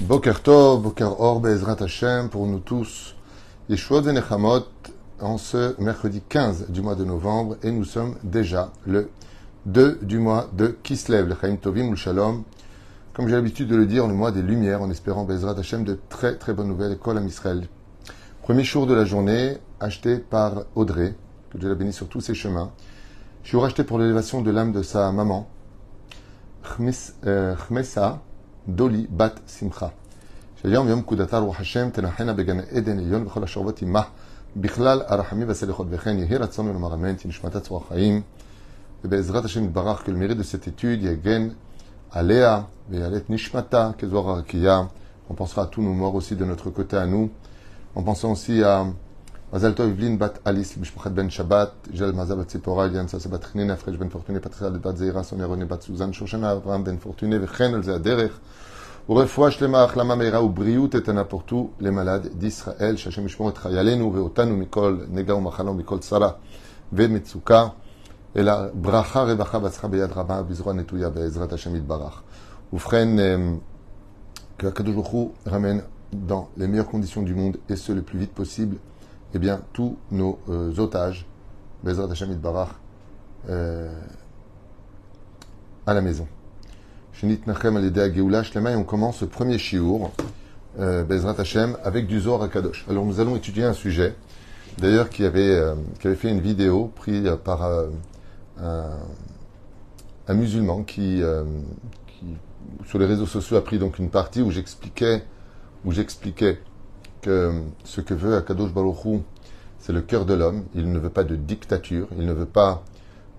Boker Tov, Boker Or, Bezrat Hashem, pour nous tous, Yeshuot Venechamot, en ce mercredi 15 du mois de novembre, et nous sommes déjà le 2 du mois de Kislev, le Chaim Tovim ou Shalom. Comme j'ai l'habitude de le dire, le mois des Lumières, en espérant Bezrat Hashem de très très bonnes nouvelles, Kol Israël. Premier jour de la journée, acheté par Audrey, que Dieu la bénisse sur tous ses chemins. Je suis racheté pour l'élévation de l'âme de sa maman, Chmesa Doli Bat Simcha. שהיום יום פקודתה רוח השם תנחנה בגן עדן עליון בכל השורבות עמה בכלל הרחמים והסליחות וכן יהי רצון ולומר אמן תנשמתה צרור החיים ובעזרת השם יתברך que le mérite de cette étude יגן עליה ויעלה את נשמתה כזוהר הרקייה. On pensera à tous nos morts aussi de notre côté à nous. En pensant aussi à מזל טוב אבלין בת אליס למשפחת בן שבת, ג'ל מזל בת ציפורה, אליאן ססה בת חנינה, פרש בן פורטוני, פטריאל בת זעירה, סוניה רוני בת סוזן, שושנה אברהם בן פורטוני, וכן על זה הדרך. ורפואה שלמה, החלמה מהירה ובריאות איתנה pour tous les malades d'Israël, שהשם ישמור את חיילינו ואותנו מכל נגע ומחלה ומכל צרה ומצוקה, אלא ברכה, רווחה והצלחה ביד רבה ובזרוע נטויה בעזרת השם יתברך. ובכן, que הקדוש ברוך הוא ramène dans les meilleures conditions du monde et ce le plus vite possible, eh bien, tous nos euh, otages, Bezrat Hashem Yitbarach, euh, à la maison. Shinit Nachem Shlema et on commence ce premier shiur, euh, Bezrat Hashem, avec du Zohar Kadosh. Alors nous allons étudier un sujet, d'ailleurs qui avait, qui avait fait une vidéo prise par un, musulman qui, qui, sur les réseaux sociaux, a pris donc une partie où j'expliquais où j'expliquais que ce que veut Akadosh Baruch Hu, c'est le cœur de l'homme. Il ne veut pas de dictature, il ne veut pas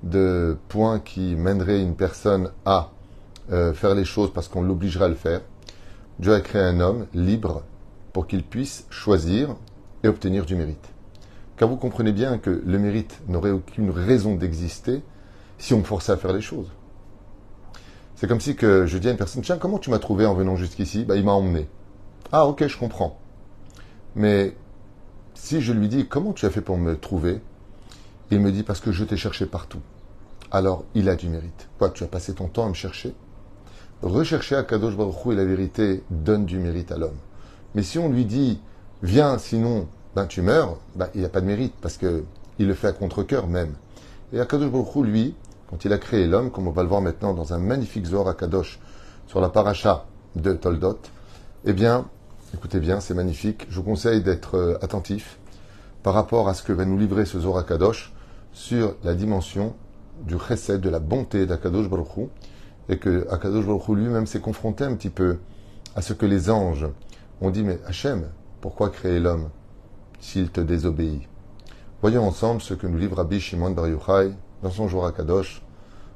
de points qui mèneraient une personne à euh, faire les choses parce qu'on l'obligera à le faire. Dieu a créé un homme libre pour qu'il puisse choisir et obtenir du mérite. Car vous comprenez bien que le mérite n'aurait aucune raison d'exister si on me forçait à faire les choses. C'est comme si que je dis à une personne, tiens, comment tu m'as trouvé en venant jusqu'ici? Bah, Il m'a emmené. Ah ok, je comprends. Mais si je lui dis comment tu as fait pour me trouver, il me dit parce que je t'ai cherché partout. Alors il a du mérite. Quoi, tu as passé ton temps à me chercher? Rechercher à Kadosh Baruch Hu et la vérité donne du mérite à l'homme. Mais si on lui dit viens, sinon ben tu meurs, ben, il n'y a pas de mérite parce que il le fait à contre-cœur même. Et Akadosh Baruch Hu, lui, quand il a créé l'homme, comme on va le voir maintenant dans un magnifique Zohar Akadosh sur la paracha de Toldot, eh bien, Écoutez bien, c'est magnifique. Je vous conseille d'être attentif par rapport à ce que va nous livrer ce Zohar Kadosh sur la dimension du chesed, de la bonté d'Akadosh Baruch Hu, et que Akadosh Baruch Hu lui-même s'est confronté un petit peu à ce que les anges ont dit, mais Hachem, pourquoi créer l'homme s'il te désobéit? Voyons ensemble ce que nous livre Rabbi Shimon Bar dans son Zohar Kadosh,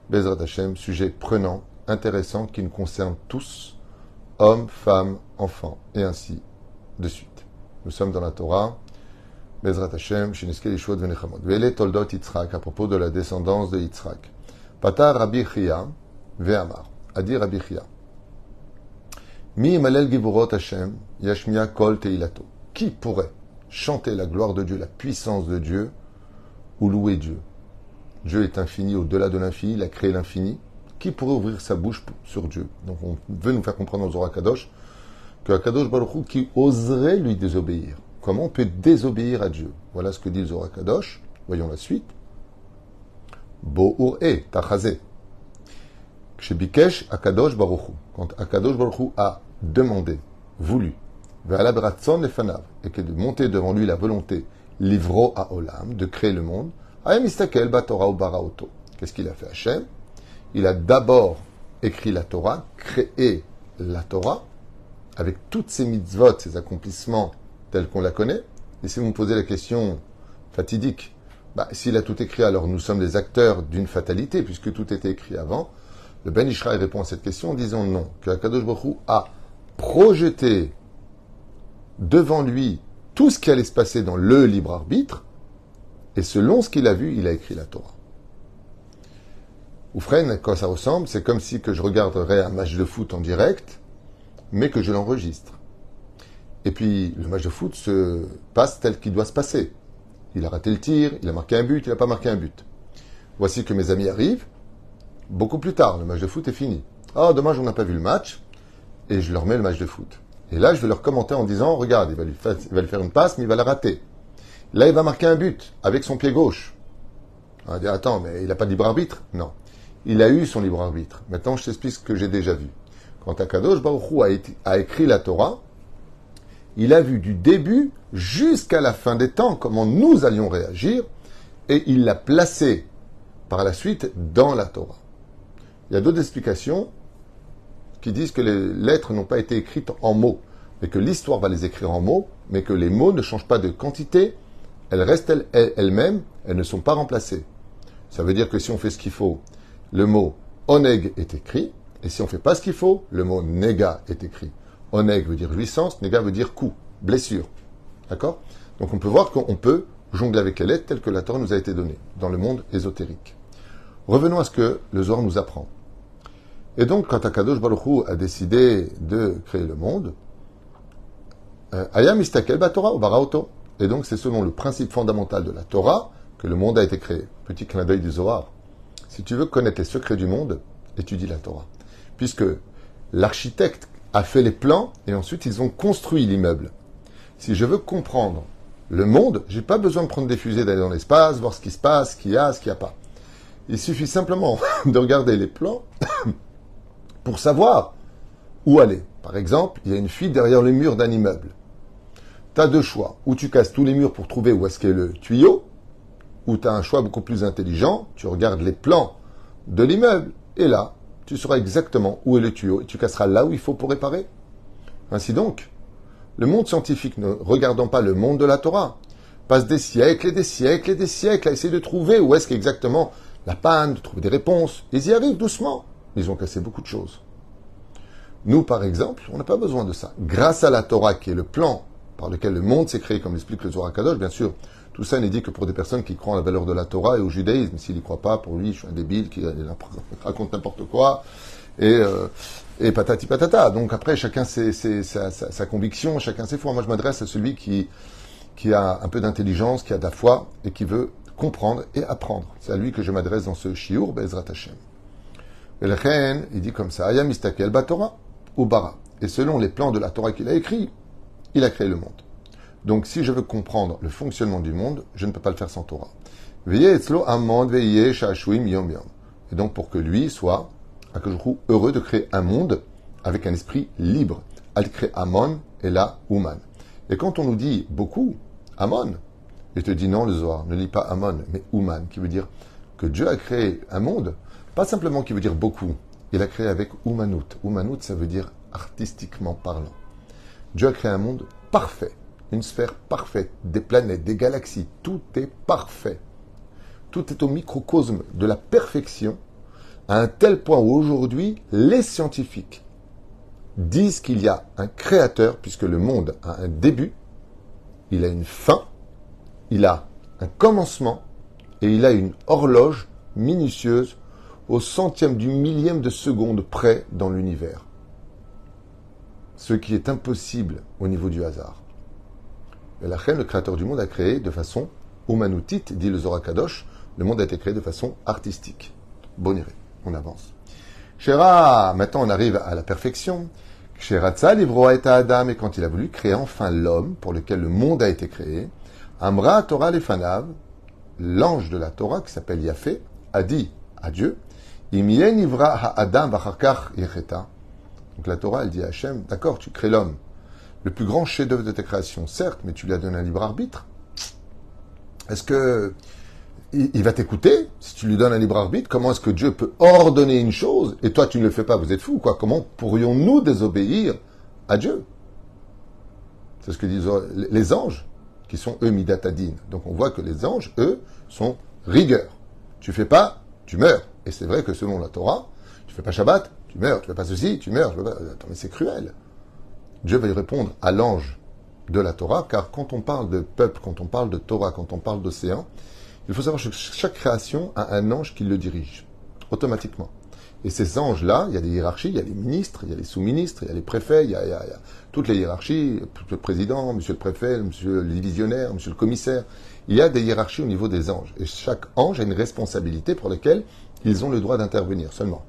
Bezrat Hachem, sujet prenant, intéressant, qui nous concerne tous, hommes, femmes, enfants, et ainsi de suite. Nous sommes dans la Torah, Bezrat Hashem, Shiniskel Yeshua Venechamot. Vele Toldot Yitzhak, à propos de la descendance de Yitzhak. Patar Rabbi Chia, Ve'amar, a dit Rabbi Chia. Mi Malel Givurot Hashem, Yashmia Kol Teilato. Qui pourrait chanter la gloire de Dieu, la puissance de Dieu, ou louer Dieu? Dieu est infini au-delà de l'infini, il a créé l'infini qui pourrait ouvrir sa bouche sur Dieu? Donc on veut nous faire comprendre dans Zohar Kadosh que Kadosh Baruch Hu qui oserait lui désobéir. Comment on peut désobéir à Dieu? Voilà ce que dit le Zohar Kadosh. Voyons la suite. Bo'ur e tachazé. Bikesh Akadosh Baruch Hu. Quand Akadosh Baruch Hu a demandé, voulu, et que de monter devant lui la volonté, livro à Olam, de créer le monde, Qu'est-ce qu'il a fait Hachem? Il a d'abord écrit la Torah, créé la Torah, avec toutes ses mitzvot, ses accomplissements tels qu'on la connaît. Et si vous me posez la question fatidique, bah, s'il a tout écrit, alors nous sommes les acteurs d'une fatalité, puisque tout était écrit avant. Le Ben Ishraï répond à cette question en disant non, que Akadosh Baruch a projeté devant lui tout ce qui allait se passer dans le libre arbitre, et selon ce qu'il a vu, il a écrit la Torah. Oufren, quand ça ressemble, c'est comme si je regarderais un match de foot en direct, mais que je l'enregistre. Et puis, le match de foot se passe tel qu'il doit se passer. Il a raté le tir, il a marqué un but, il n'a pas marqué un but. Voici que mes amis arrivent. Beaucoup plus tard, le match de foot est fini. Ah, oh, dommage, on n'a pas vu le match. Et je leur mets le match de foot. Et là, je vais leur commenter en disant, regarde, il va il va lui faire une passe, mais il va la rater. Là, il va marquer un but avec son pied gauche. On va dire, attends, mais il n'a pas de libre arbitre? Non. Il a eu son libre arbitre. Maintenant, je t'explique ce que j'ai déjà vu. Quand Akadosh Baruch Hu a, a écrit la Torah, il a vu du début jusqu'à la fin des temps comment nous allions réagir et il l'a placé par la suite dans la Torah. Il y a d'autres explications qui disent que les lettres n'ont pas été écrites en mots, mais que l'histoire va les écrire en mots, mais que les mots ne changent pas de quantité, elles restent elles- elles- elles-mêmes, elles ne sont pas remplacées. Ça veut dire que si on fait ce qu'il faut, le mot oneg est écrit, et si on ne fait pas ce qu'il faut, le mot nega est écrit. Oneg veut dire jouissance, nega veut dire coup, blessure. D'accord? Donc on peut voir qu'on peut jongler avec les lettres telles que la Torah nous a été donnée, dans le monde ésotérique. Revenons à ce que le Zohar nous apprend. Et donc, quand Akadosh Baruch a décidé de créer le monde, euh, Ayam Istakel ou Baraoto. Et donc, c'est selon le principe fondamental de la Torah que le monde a été créé. Petit clin d'œil du Zohar. Si tu veux connaître les secrets du monde, étudie la Torah. Puisque l'architecte a fait les plans et ensuite ils ont construit l'immeuble. Si je veux comprendre le monde, j'ai pas besoin de prendre des fusées, d'aller dans l'espace, voir ce qui se passe, ce qu'il y a, ce qu'il n'y a pas. Il suffit simplement de regarder les plans pour savoir où aller. Par exemple, il y a une fuite derrière le mur d'un immeuble. Tu as deux choix. Ou tu casses tous les murs pour trouver où est-ce qu'est le tuyau, ou tu as un choix beaucoup plus intelligent, tu regardes les plans de l'immeuble, et là, tu sauras exactement où est le tuyau, et tu casseras là où il faut pour réparer. Ainsi donc, le monde scientifique, ne regardant pas le monde de la Torah, passe des siècles et des siècles et des siècles à essayer de trouver où est-ce qu'exactement la panne, de trouver des réponses. Ils y arrivent doucement, mais ils ont cassé beaucoup de choses. Nous, par exemple, on n'a pas besoin de ça. Grâce à la Torah, qui est le plan par lequel le monde s'est créé, comme l'explique le Zohar Kadosh, bien sûr, tout ça n'est dit que pour des personnes qui croient en la valeur de la Torah et au judaïsme. S'il n'y croit pas, pour lui, je suis un débile qui raconte n'importe quoi. Et, euh, et patati patata. Donc après, chacun ses, sa, conviction, chacun ses foi. Moi, je m'adresse à celui qui, qui a un peu d'intelligence, qui a de la foi et qui veut comprendre et apprendre. C'est à lui que je m'adresse dans ce shiur, Bezrat Hashem. Et le il dit comme ça, Ayam istakel ou bara. Et selon les plans de la Torah qu'il a écrit, il a créé le monde. Donc, si je veux comprendre le fonctionnement du monde, je ne peux pas le faire sans Torah. Veillez etzlo amand yom yom. Et donc, pour que lui soit, à je heureux de créer un monde avec un esprit libre. Al crée Amon et là, Ouman. Et quand on nous dit beaucoup, Amon, il te dit non, le Zohar, ne lis pas Amon, mais Ouman, qui veut dire que Dieu a créé un monde, pas simplement qui veut dire beaucoup, il a créé avec Oumanut. Oumanut, ça veut dire artistiquement parlant. Dieu a créé un monde parfait, une sphère parfaite, des planètes, des galaxies, tout est parfait. Tout est au microcosme de la perfection, à un tel point où aujourd'hui, les scientifiques disent qu'il y a un créateur, puisque le monde a un début, il a une fin, il a un commencement, et il a une horloge minutieuse au centième du millième de seconde près dans l'univers. Ce qui est impossible au niveau du hasard. Et la reine, le créateur du monde, a créé de façon humanutite, dit le Zohar Kadosh, le monde a été créé de façon artistique. Boniré, on avance. Shera, maintenant on arrive à la perfection. Sheratza livroa et Adam, et quand il a voulu créer enfin l'homme pour lequel le monde a été créé, Amra Torah Lefanav, l'ange de la Torah qui s'appelle Yahvé, a dit à Dieu, Imien ivra yecheta. Donc la Torah, elle dit à Hachem, d'accord, tu crées l'homme, le plus grand chef-d'œuvre de ta création, certes, mais tu lui as donné un libre arbitre. Est-ce que il va t'écouter? Si tu lui donnes un libre arbitre Comment est-ce que Dieu peut ordonner une chose et toi tu ne le fais pas? Vous êtes fou, quoi Comment pourrions-nous désobéir à Dieu? C'est ce que disent les anges, qui sont eux midatadin. Donc on voit que les anges, eux, sont rigueur. Tu fais pas, tu meurs. Et c'est vrai que selon la Torah, tu fais pas Shabbat, tu meurs. Tu fais pas ceci, tu meurs. Attends, mais c'est cruel. Dieu va y répondre à l'ange de la Torah, car quand on parle de peuple, quand on parle de Torah, quand on parle d'océan, il faut savoir que chaque création a un ange qui le dirige, automatiquement. Et ces anges-là, il y a des hiérarchies, il y a les ministres, il y a les sous-ministres, il y a les préfets, il y a, il y a, il y a toutes les hiérarchies, le président, monsieur le préfet, monsieur le divisionnaire, monsieur le commissaire. Il y a des hiérarchies au niveau des anges. Et chaque ange a une responsabilité pour laquelle ils ont le droit d'intervenir seulement.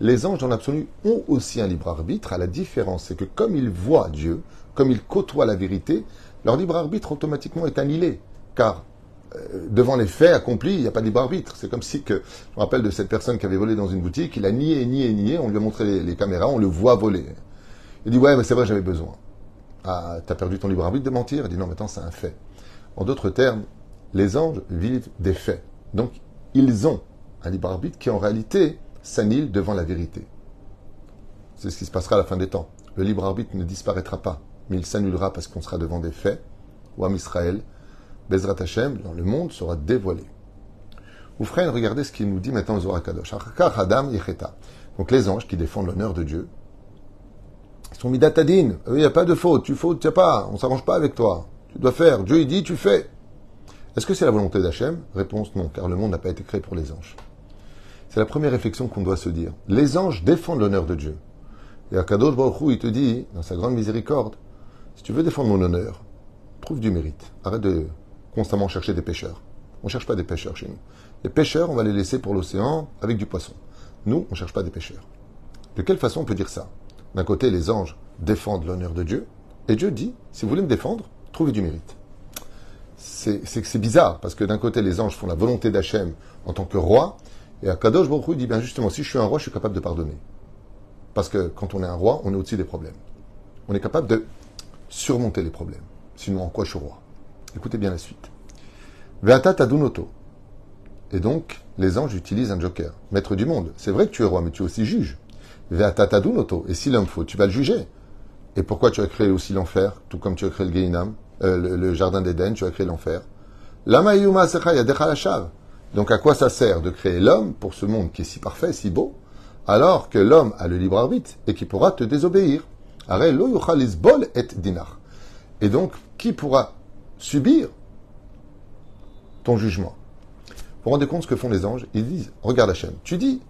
Les anges dans l'absolu ont aussi un libre arbitre. À la différence, c'est que comme ils voient Dieu, comme ils côtoient la vérité, leur libre arbitre automatiquement est annihilé. Car euh, devant les faits accomplis, il n'y a pas de libre arbitre. C'est comme si que, je me rappelle de cette personne qui avait volé dans une boutique, il a nié, nié, nié, on lui a montré les, caméras, on le voit voler. Il dit ouais, mais c'est vrai, j'avais besoin. Ah, t'as perdu ton libre arbitre de mentir? Il dit non, maintenant c'est un fait. En d'autres termes, les anges vivent des faits. Donc, ils ont un libre arbitre qui en réalité s'annule devant la vérité. C'est ce qui se passera à la fin des temps. Le libre arbitre ne disparaîtra pas, mais il s'annulera parce qu'on sera devant des faits. Ou Israël, Bezrat Hashem, dans le monde, sera dévoilé. Oufren, regardez ce qu'il nous dit maintenant au Zohar Kadosh. Donc les anges qui défendent l'honneur de Dieu, ils sont mis d'atadine. Il n'y a pas de faute. Tu fautes, tu n'as pas. On s'arrange pas avec toi. Tu dois faire. Dieu, il dit, tu fais. Est-ce que c'est la volonté d'Hachem? Réponse non, car le monde n'a pas été créé pour les anges. C'est la première réflexion qu'on doit se dire. Les anges défendent l'honneur de Dieu. Et Akadosh Baruch Hu, il te dit, dans sa grande miséricorde, si tu veux défendre mon honneur, trouve du mérite. Arrête de constamment chercher des pêcheurs. On ne cherche pas des pêcheurs chez nous. Les pêcheurs, on va les laisser pour l'océan avec du poisson. Nous, on ne cherche pas des pêcheurs. De quelle façon on peut dire ça? D'un côté, les anges défendent l'honneur de Dieu, et Dieu dit, si vous voulez me défendre, trouvez du mérite c'est bizarre, parce que d'un côté, les anges font la volonté d'Hachem en tant que roi, et Baruch Hu dit, bien justement, si je suis un roi, je suis capable de pardonner. Parce que quand on est un roi, on est au-dessus des problèmes. On est capable de surmonter les problèmes. Sinon, en quoi je suis roi? Écoutez bien la suite. Veata tadunoto. Et donc, les anges utilisent un joker. Maître du monde. C'est vrai que tu es roi, mais tu es aussi juge. Veata tadunoto. Et s'il en faut, tu vas le juger. Et pourquoi tu as créé aussi l'enfer, tout comme tu as créé le Geinam euh, le, jardin d'Éden, tu as créé l'enfer. Donc à quoi ça sert de créer l'homme pour ce monde qui est si parfait, si beau, alors que l'homme a le libre arbitre et qui pourra te désobéir? Et donc, qui pourra subir ton jugement? Vous vous rendez compte ce que font les anges? Ils disent, regarde Hachem, tu dis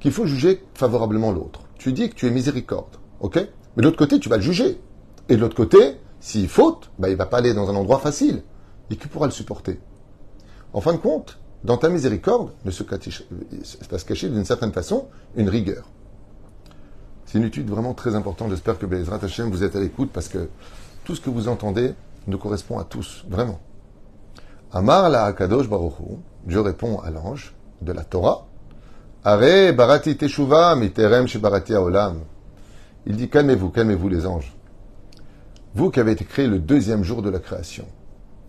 qu'il faut juger favorablement l'autre. Tu dis que tu es miséricorde, ok? Mais de l'autre côté, tu vas le juger. Et de l'autre côté, s'il faute, bah, il ne va pas aller dans un endroit facile. Et qui pourra le supporter? En fin de compte, dans ta miséricorde, ne se cacher d'une certaine façon une rigueur. C'est une étude vraiment très importante. J'espère que Bezrat Hashem, vous êtes à l'écoute parce que tout ce que vous entendez nous correspond à tous, vraiment. Amar la Akadosh Baruchu, Dieu répond à l'ange de la Torah. Are barati teshuva miterem barati olam. Il dit calmez-vous, calmez-vous les anges. Vous qui avez été créé le deuxième jour de la création,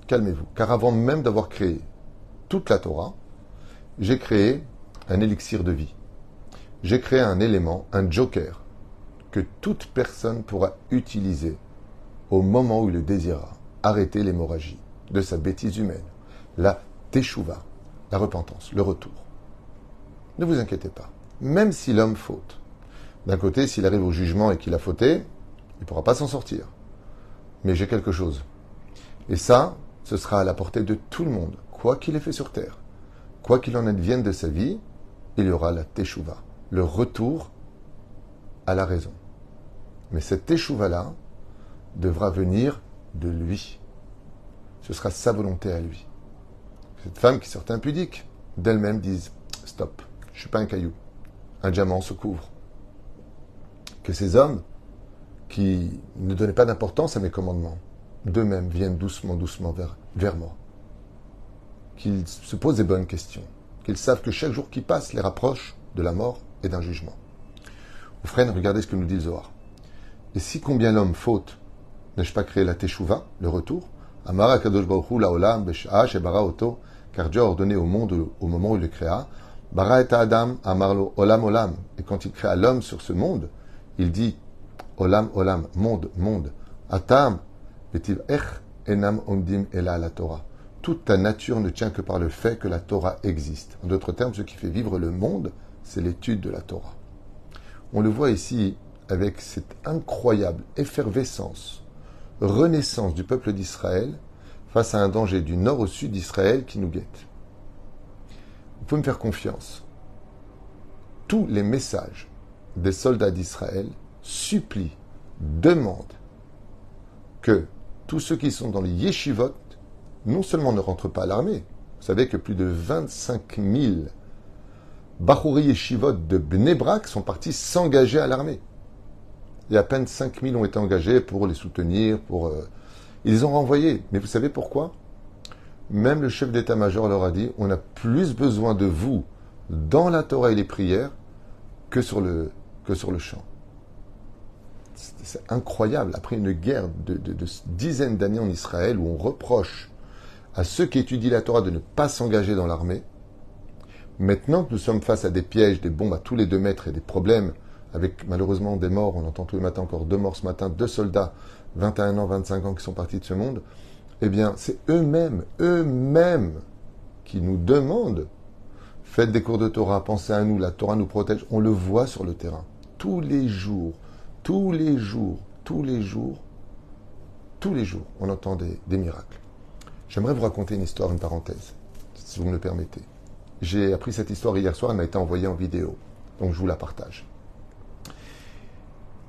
calmez-vous, car avant même d'avoir créé toute la Torah, j'ai créé un élixir de vie. J'ai créé un élément, un joker, que toute personne pourra utiliser au moment où il le désirera. Arrêter l'hémorragie de sa bêtise humaine, la teshuva, la repentance, le retour. Ne vous inquiétez pas. Même si l'homme faute, d'un côté, s'il arrive au jugement et qu'il a fauté, il ne pourra pas s'en sortir mais j'ai quelque chose. Et ça, ce sera à la portée de tout le monde, quoi qu'il ait fait sur terre. Quoi qu'il en advienne de sa vie, il y aura la teshuva, le retour à la raison. Mais cette teshuva-là devra venir de lui. Ce sera sa volonté à lui. Cette femme qui sort impudique, d'elle-même disent Stop, je suis pas un caillou. Un diamant se couvre. Que ces hommes qui ne donnaient pas d'importance à mes commandements, d'eux-mêmes viennent doucement, doucement vers moi. Qu'ils se posent des bonnes questions, qu'ils savent que chaque jour qui passe les rapproche de la mort et d'un jugement. Frère, regardez ce que nous dit Zohar. Et si combien l'homme faute, n'ai-je pas créé la Teshuvah, le retour? Amara Kadosh la Olam, Bara Oto, car Dieu a ordonné au monde au moment où il le créa, Bara et Adam, Amarlo, Olam Olam. Et quand il créa l'homme sur ce monde, il dit Olam, olam, monde, monde. Atam, betiv ech enam omdim ela la Torah. Toute ta nature ne tient que par le fait que la Torah existe. En d'autres termes, ce qui fait vivre le monde, c'est l'étude de la Torah. On le voit ici avec cette incroyable effervescence, renaissance du peuple d'Israël face à un danger du nord au sud d'Israël qui nous guette. Vous pouvez me faire confiance. Tous les messages des soldats d'Israël supplie, demande que tous ceux qui sont dans les yeshivot, non seulement ne rentrent pas à l'armée, vous savez que plus de 25 000 Bachouri et Shivot de Bnebrak sont partis s'engager à l'armée. Et à peine 5000 ont été engagés pour les soutenir, pour... Euh, ils les ont renvoyés. Mais vous savez pourquoi? Même le chef d'état-major leur a dit, on a plus besoin de vous dans la Torah et les prières que sur le, champ. C'est incroyable. Après une guerre de dizaines d'années en Israël où on reproche à ceux qui étudient la Torah de ne pas s'engager dans l'armée, maintenant que nous sommes face à des pièges, des bombes à tous les deux mètres et des problèmes avec malheureusement des morts, on entend tous les matins encore deux morts ce matin, deux soldats, 21 ans, 25 ans qui sont partis de ce monde, eh bien c'est eux-mêmes, eux-mêmes qui nous demandent Faites des cours de Torah, pensez à nous, la Torah nous protège. On le voit sur le terrain. Tous les jours, tous les jours, tous les jours, tous les jours, on entend des, des miracles. J'aimerais vous raconter une histoire, une parenthèse, si vous me le permettez. J'ai appris cette histoire hier soir, elle m'a été envoyée en vidéo, donc je vous la partage.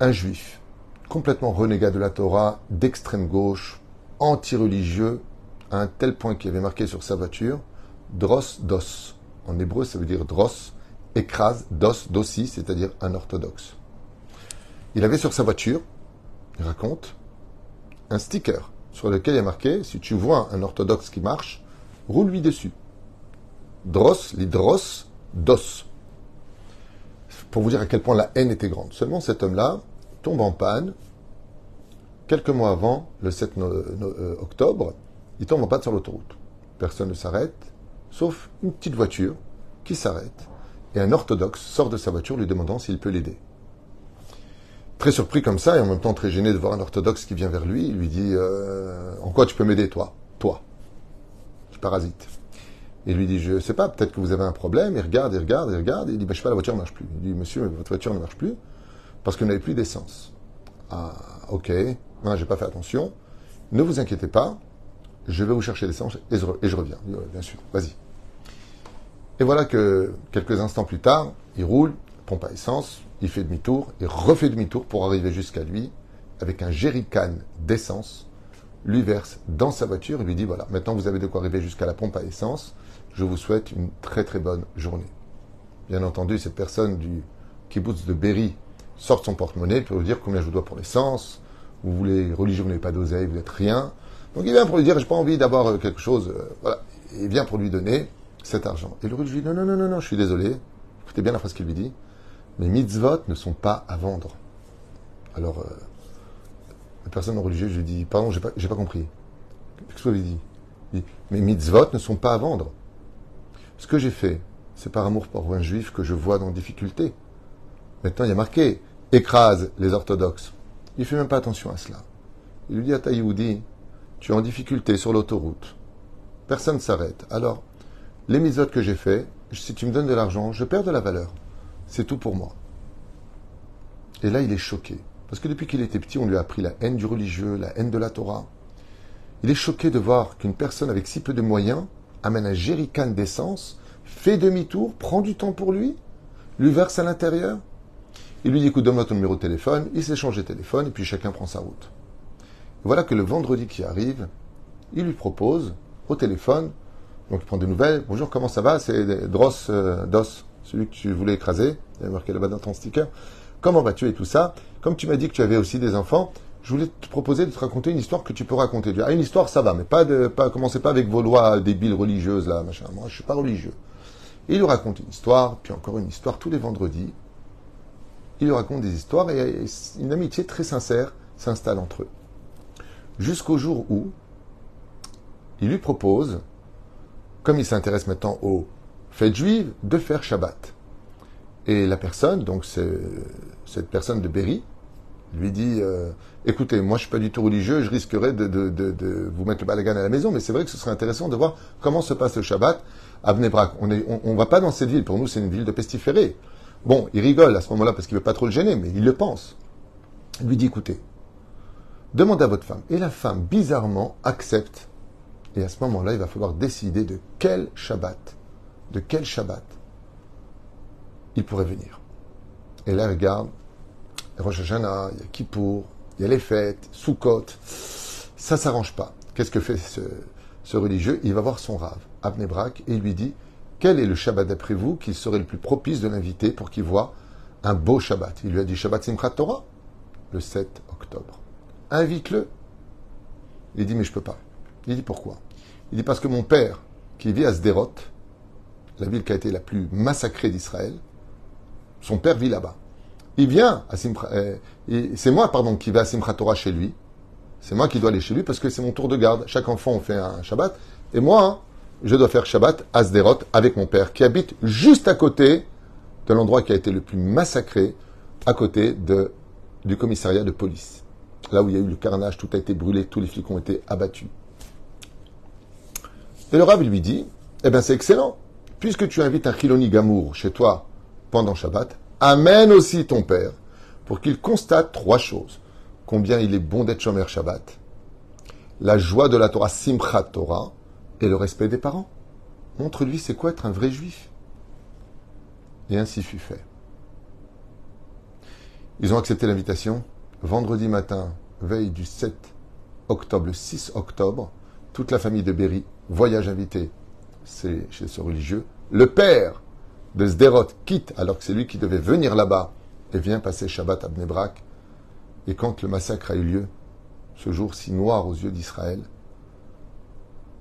Un juif, complètement renégat de la Torah, d'extrême gauche, anti-religieux, à un tel point qu'il avait marqué sur sa voiture, Dros Dos. En hébreu, ça veut dire Dros, écrase, Dos, Dossi, c'est-à-dire un orthodoxe. Il avait sur sa voiture, il raconte, un sticker sur lequel il y a marqué si tu vois un orthodoxe qui marche, roule-lui dessus. Dros, l'hydros, dos. Pour vous dire à quel point la haine était grande. Seulement cet homme-là tombe en panne quelques mois avant, le 7 euh, octobre, il tombe en panne sur l'autoroute. Personne ne s'arrête, sauf une petite voiture qui s'arrête. Et un orthodoxe sort de sa voiture lui demandant s'il peut l'aider. Très surpris comme ça, et en même temps très gêné de voir un orthodoxe qui vient vers lui, il lui dit euh, En quoi tu peux m'aider, toi? Toi. Je parasite. Il lui dit Je sais pas, peut-être que vous avez un problème. Il regarde, il regarde, il regarde. Il dit bah, Je sais pas, la voiture ne marche plus. Il dit Monsieur, votre voiture ne marche plus parce que vous n'avez plus d'essence. Ah, ok. Non, j'ai pas fait attention. Ne vous inquiétez pas. Je vais vous chercher l'essence et, je reviens. bien sûr, vas-y. Et voilà que quelques instants plus tard, il roule, pompe à essence, il fait demi-tour, il refait demi-tour pour arriver jusqu'à lui, avec un jerrycan d'essence, lui verse dans sa voiture et lui dit voilà, maintenant vous avez de quoi arriver jusqu'à la pompe à essence, je vous souhaite une très très bonne journée. Bien entendu, cette personne du kibbutz de Berry sort son porte-monnaie pour lui dire combien je vous dois pour l'essence, vous voulez religion, vous n'avez pas d'oseille, vous n'êtes rien. Donc il vient pour lui dire j'ai pas envie d'avoir euh, quelque chose, euh, voilà. il vient pour lui donner cet argent. Et le russe lui dit non, non, non, non, non, je suis désolé, écoutez bien la phrase qu'il lui dit, mes mitzvot ne sont pas à vendre. Alors, euh, la personne religieuse, je lui dis, pardon, j'ai pas, pas compris. Qu'est-ce que vous avez dit? Dit, Mes mitzvot ne sont pas à vendre. Ce que j'ai fait, c'est par amour pour un juif que je vois dans difficulté. Maintenant, il y a marqué, écrase les orthodoxes. Il fait même pas attention à cela. Il lui dit à Taïoudi, tu es en difficulté sur l'autoroute. Personne ne s'arrête. Alors, les mitzvot que j'ai fait, si tu me donnes de l'argent, je perds de la valeur. C'est tout pour moi. Et là, il est choqué. Parce que depuis qu'il était petit, on lui a appris la haine du religieux, la haine de la Torah. Il est choqué de voir qu'une personne avec si peu de moyens amène un jerrycan d'essence, fait demi-tour, prend du temps pour lui, lui verse à l'intérieur. Il lui dit écoute, donne-moi ton numéro de téléphone. Il s'échange les téléphones et puis chacun prend sa route. voilà que le vendredi qui arrive, il lui propose au téléphone, donc il prend des nouvelles. Bonjour, comment ça va? C'est Dross euh, Dos celui que tu voulais écraser, il y a marqué là-bas dans ton sticker. Comment vas-tu et tout ça? Comme tu m'as dit que tu avais aussi des enfants, je voulais te proposer de te raconter une histoire que tu peux raconter. Ah, une histoire, ça va, mais pas de, pas, commencez pas avec vos lois débiles religieuses, là, machin. Moi, je suis pas religieux. il lui raconte une histoire, puis encore une histoire tous les vendredis. Il lui raconte des histoires et une amitié très sincère s'installe entre eux. Jusqu'au jour où il lui propose, comme il s'intéresse maintenant aux fête juive de faire Shabbat. Et la personne, donc cette personne de Berry, lui dit euh, écoutez, moi je suis pas du tout religieux, je risquerais de, vous mettre le balagan à la maison, mais c'est vrai que ce serait intéressant de voir comment se passe le Shabbat à Bnebrak. On ne va pas dans cette ville, pour nous c'est une ville de pestiférés. Bon, il rigole à ce moment-là parce qu'il veut pas trop le gêner, mais il le pense. Il lui dit écoutez, demandez à votre femme. Et la femme, bizarrement, accepte. Et à ce moment-là, il va falloir décider de quel Shabbat de quel Shabbat il pourrait venir. Et là, regarde, Rosh Hashanah, il y a Kippour, il y a les fêtes, Sukkot. Ça s'arrange pas. Qu'est-ce que fait ce, religieux? Il va voir son rave, Abnebrak, et il lui dit quel est le Shabbat d'après vous qui serait le plus propice de l'inviter pour qu'il voit un beau Shabbat? Il lui a dit Shabbat Simchat Torah le 7 octobre. Invite-le. Il dit mais je peux pas. Il dit pourquoi? Il dit parce que mon père, qui vit à Sderot, la ville qui a été la plus massacrée d'Israël, son père vit là-bas. Il vient à Simcha, euh, c'est moi pardon qui vais à Simchat Torah chez lui. C'est moi qui dois aller chez lui parce que c'est mon tour de garde. Chaque enfant on fait un Shabbat et moi hein, je dois faire Shabbat à Sderot avec mon père qui habite juste à côté de l'endroit qui a été le plus massacré, à côté du commissariat de police. Là où il y a eu le carnage, tout a été brûlé, tous les flics ont été abattus. Et le Rav lui dit, eh bien c'est excellent, puisque tu invites un Chiloni Gamour chez toi pendant Shabbat, amène aussi ton père pour qu'il constate trois choses. Combien il est bon d'être Shomer Shabbat, la joie de la Torah Simchat Torah, et le respect des parents. Montre-lui c'est quoi être un vrai juif. Et ainsi fut fait. Ils ont accepté l'invitation. Vendredi matin, veille du 7 octobre, le 6 octobre, toute la famille de Berry, voyage invité, c'est chez ce religieux. Le père de Sderot quitte alors que c'est lui qui devait venir là-bas et vient passer Shabbat à Bnebrak. Et quand le massacre a eu lieu, ce jour si noir aux yeux d'Israël,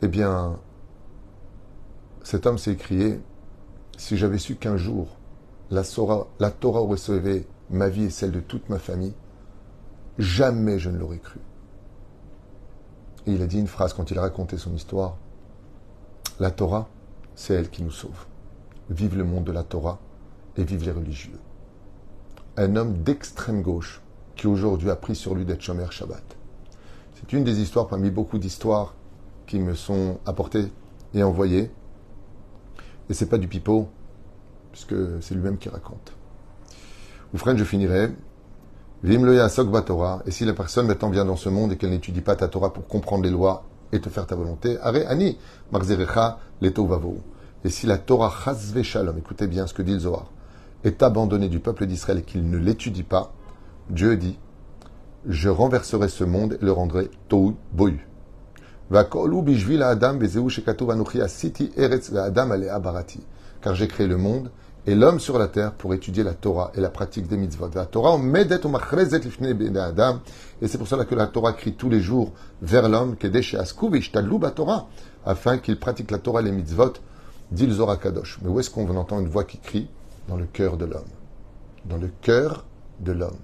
eh bien, cet homme s'est écrié Si j'avais su qu'un jour la, la Torah aurait sauvé ma vie et celle de toute ma famille, jamais je ne l'aurais cru. Et il a dit une phrase quand il a raconté son histoire La Torah, c'est elle qui nous sauve. Vive le monde de la Torah et vive les religieux. Un homme d'extrême gauche qui aujourd'hui a pris sur lui d'être Shomer Shabbat. C'est une des histoires parmi beaucoup d'histoires qui me sont apportés et envoyés. Et c'est pas du pipeau, puisque c'est lui-même qui raconte. Ou je finirai. Torah. Et si la personne maintenant vient dans ce monde et qu'elle n'étudie pas ta Torah pour comprendre les lois et te faire ta volonté, ani. Et si la Torah shalom, écoutez bien ce que dit le Zohar, est abandonnée du peuple d'Israël et qu'il ne l'étudie pas, Dieu dit, je renverserai ce monde et le rendrai tohu bohu. Car j'ai créé le monde et l'homme sur la terre pour étudier la Torah et la pratique des mitzvot. La Torah, et c'est pour cela que la Torah crie tous les jours vers l'homme, Torah, afin qu'il pratique la Torah et les mitzvot, dit le Kadosh. Mais où est-ce qu'on entend une voix qui crie Dans le cœur de l'homme? Dans le cœur de l'homme.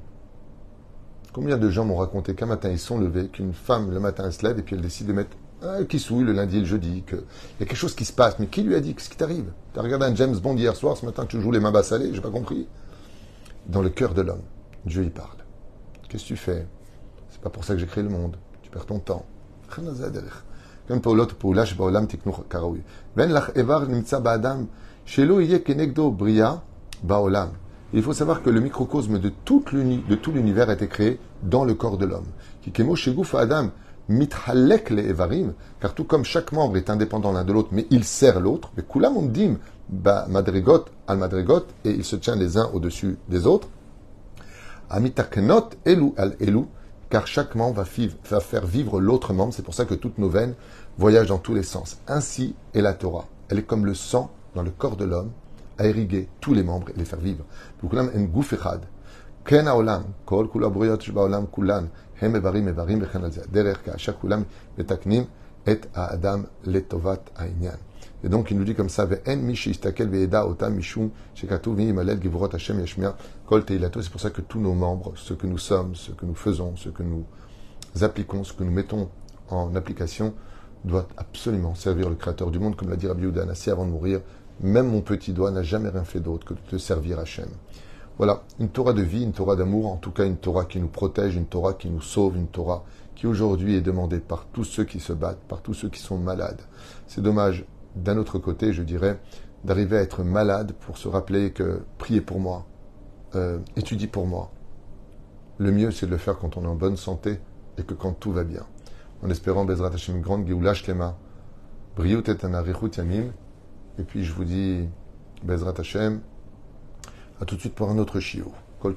Combien de gens m'ont raconté qu'un matin ils sont levés, qu'une femme le matin se lève et puis elle décide de mettre un qui souille le lundi et le jeudi, qu'il y a quelque chose qui se passe. Mais qui lui a dit Qu'est-ce qui t'arrive? Tu as regardé un James Bond hier soir, ce matin tu joues les mains basses j'ai pas compris. Dans le cœur de l'homme, Dieu y parle. Qu'est-ce que tu fais? C'est pas pour ça que j'ai créé le monde. Tu perds ton temps. Il faut savoir que le microcosme de tout l'univers a été créé dans le corps de l'homme. Le evarim, car tout comme chaque membre est indépendant l'un de l'autre, mais il sert l'autre, mais kulam madrigot al madrigot, et il se tient les uns au-dessus des autres. Amitaknot elu al elu, car chaque membre va, va faire vivre l'autre membre. C'est pour ça que toutes nos veines voyagent dans tous les sens. Ainsi est la Torah. Elle est comme le sang dans le corps de l'homme à irriguer tous les membres et les faire vivre. Et donc il nous dit comme ça, c'est pour ça que tous nos membres, ce que nous sommes, ce que nous faisons, ce que nous appliquons, ce que nous mettons en application, doit absolument servir le Créateur du monde, comme l'a dit Rabbi Yehuda avant de mourir. Même mon petit doigt n'a jamais rien fait d'autre que de te servir Hachem. Voilà, une Torah de vie, une Torah d'amour, en tout cas une Torah qui nous protège, une Torah qui nous sauve, une Torah qui aujourd'hui est demandée par tous ceux qui se battent, par tous ceux qui sont malades. C'est dommage, d'un autre côté, je dirais, d'arriver à être malade pour se rappeler que priez pour moi, euh, pour moi. Le mieux, c'est de le faire quand on est en bonne santé et que quand tout va bien. En espérant Bezrat Hashem, grande Geoula Shlema, Briut et Yamim, et puis je vous dis, Bezrat Hashem, à tout de suite pour un autre chiot. Kol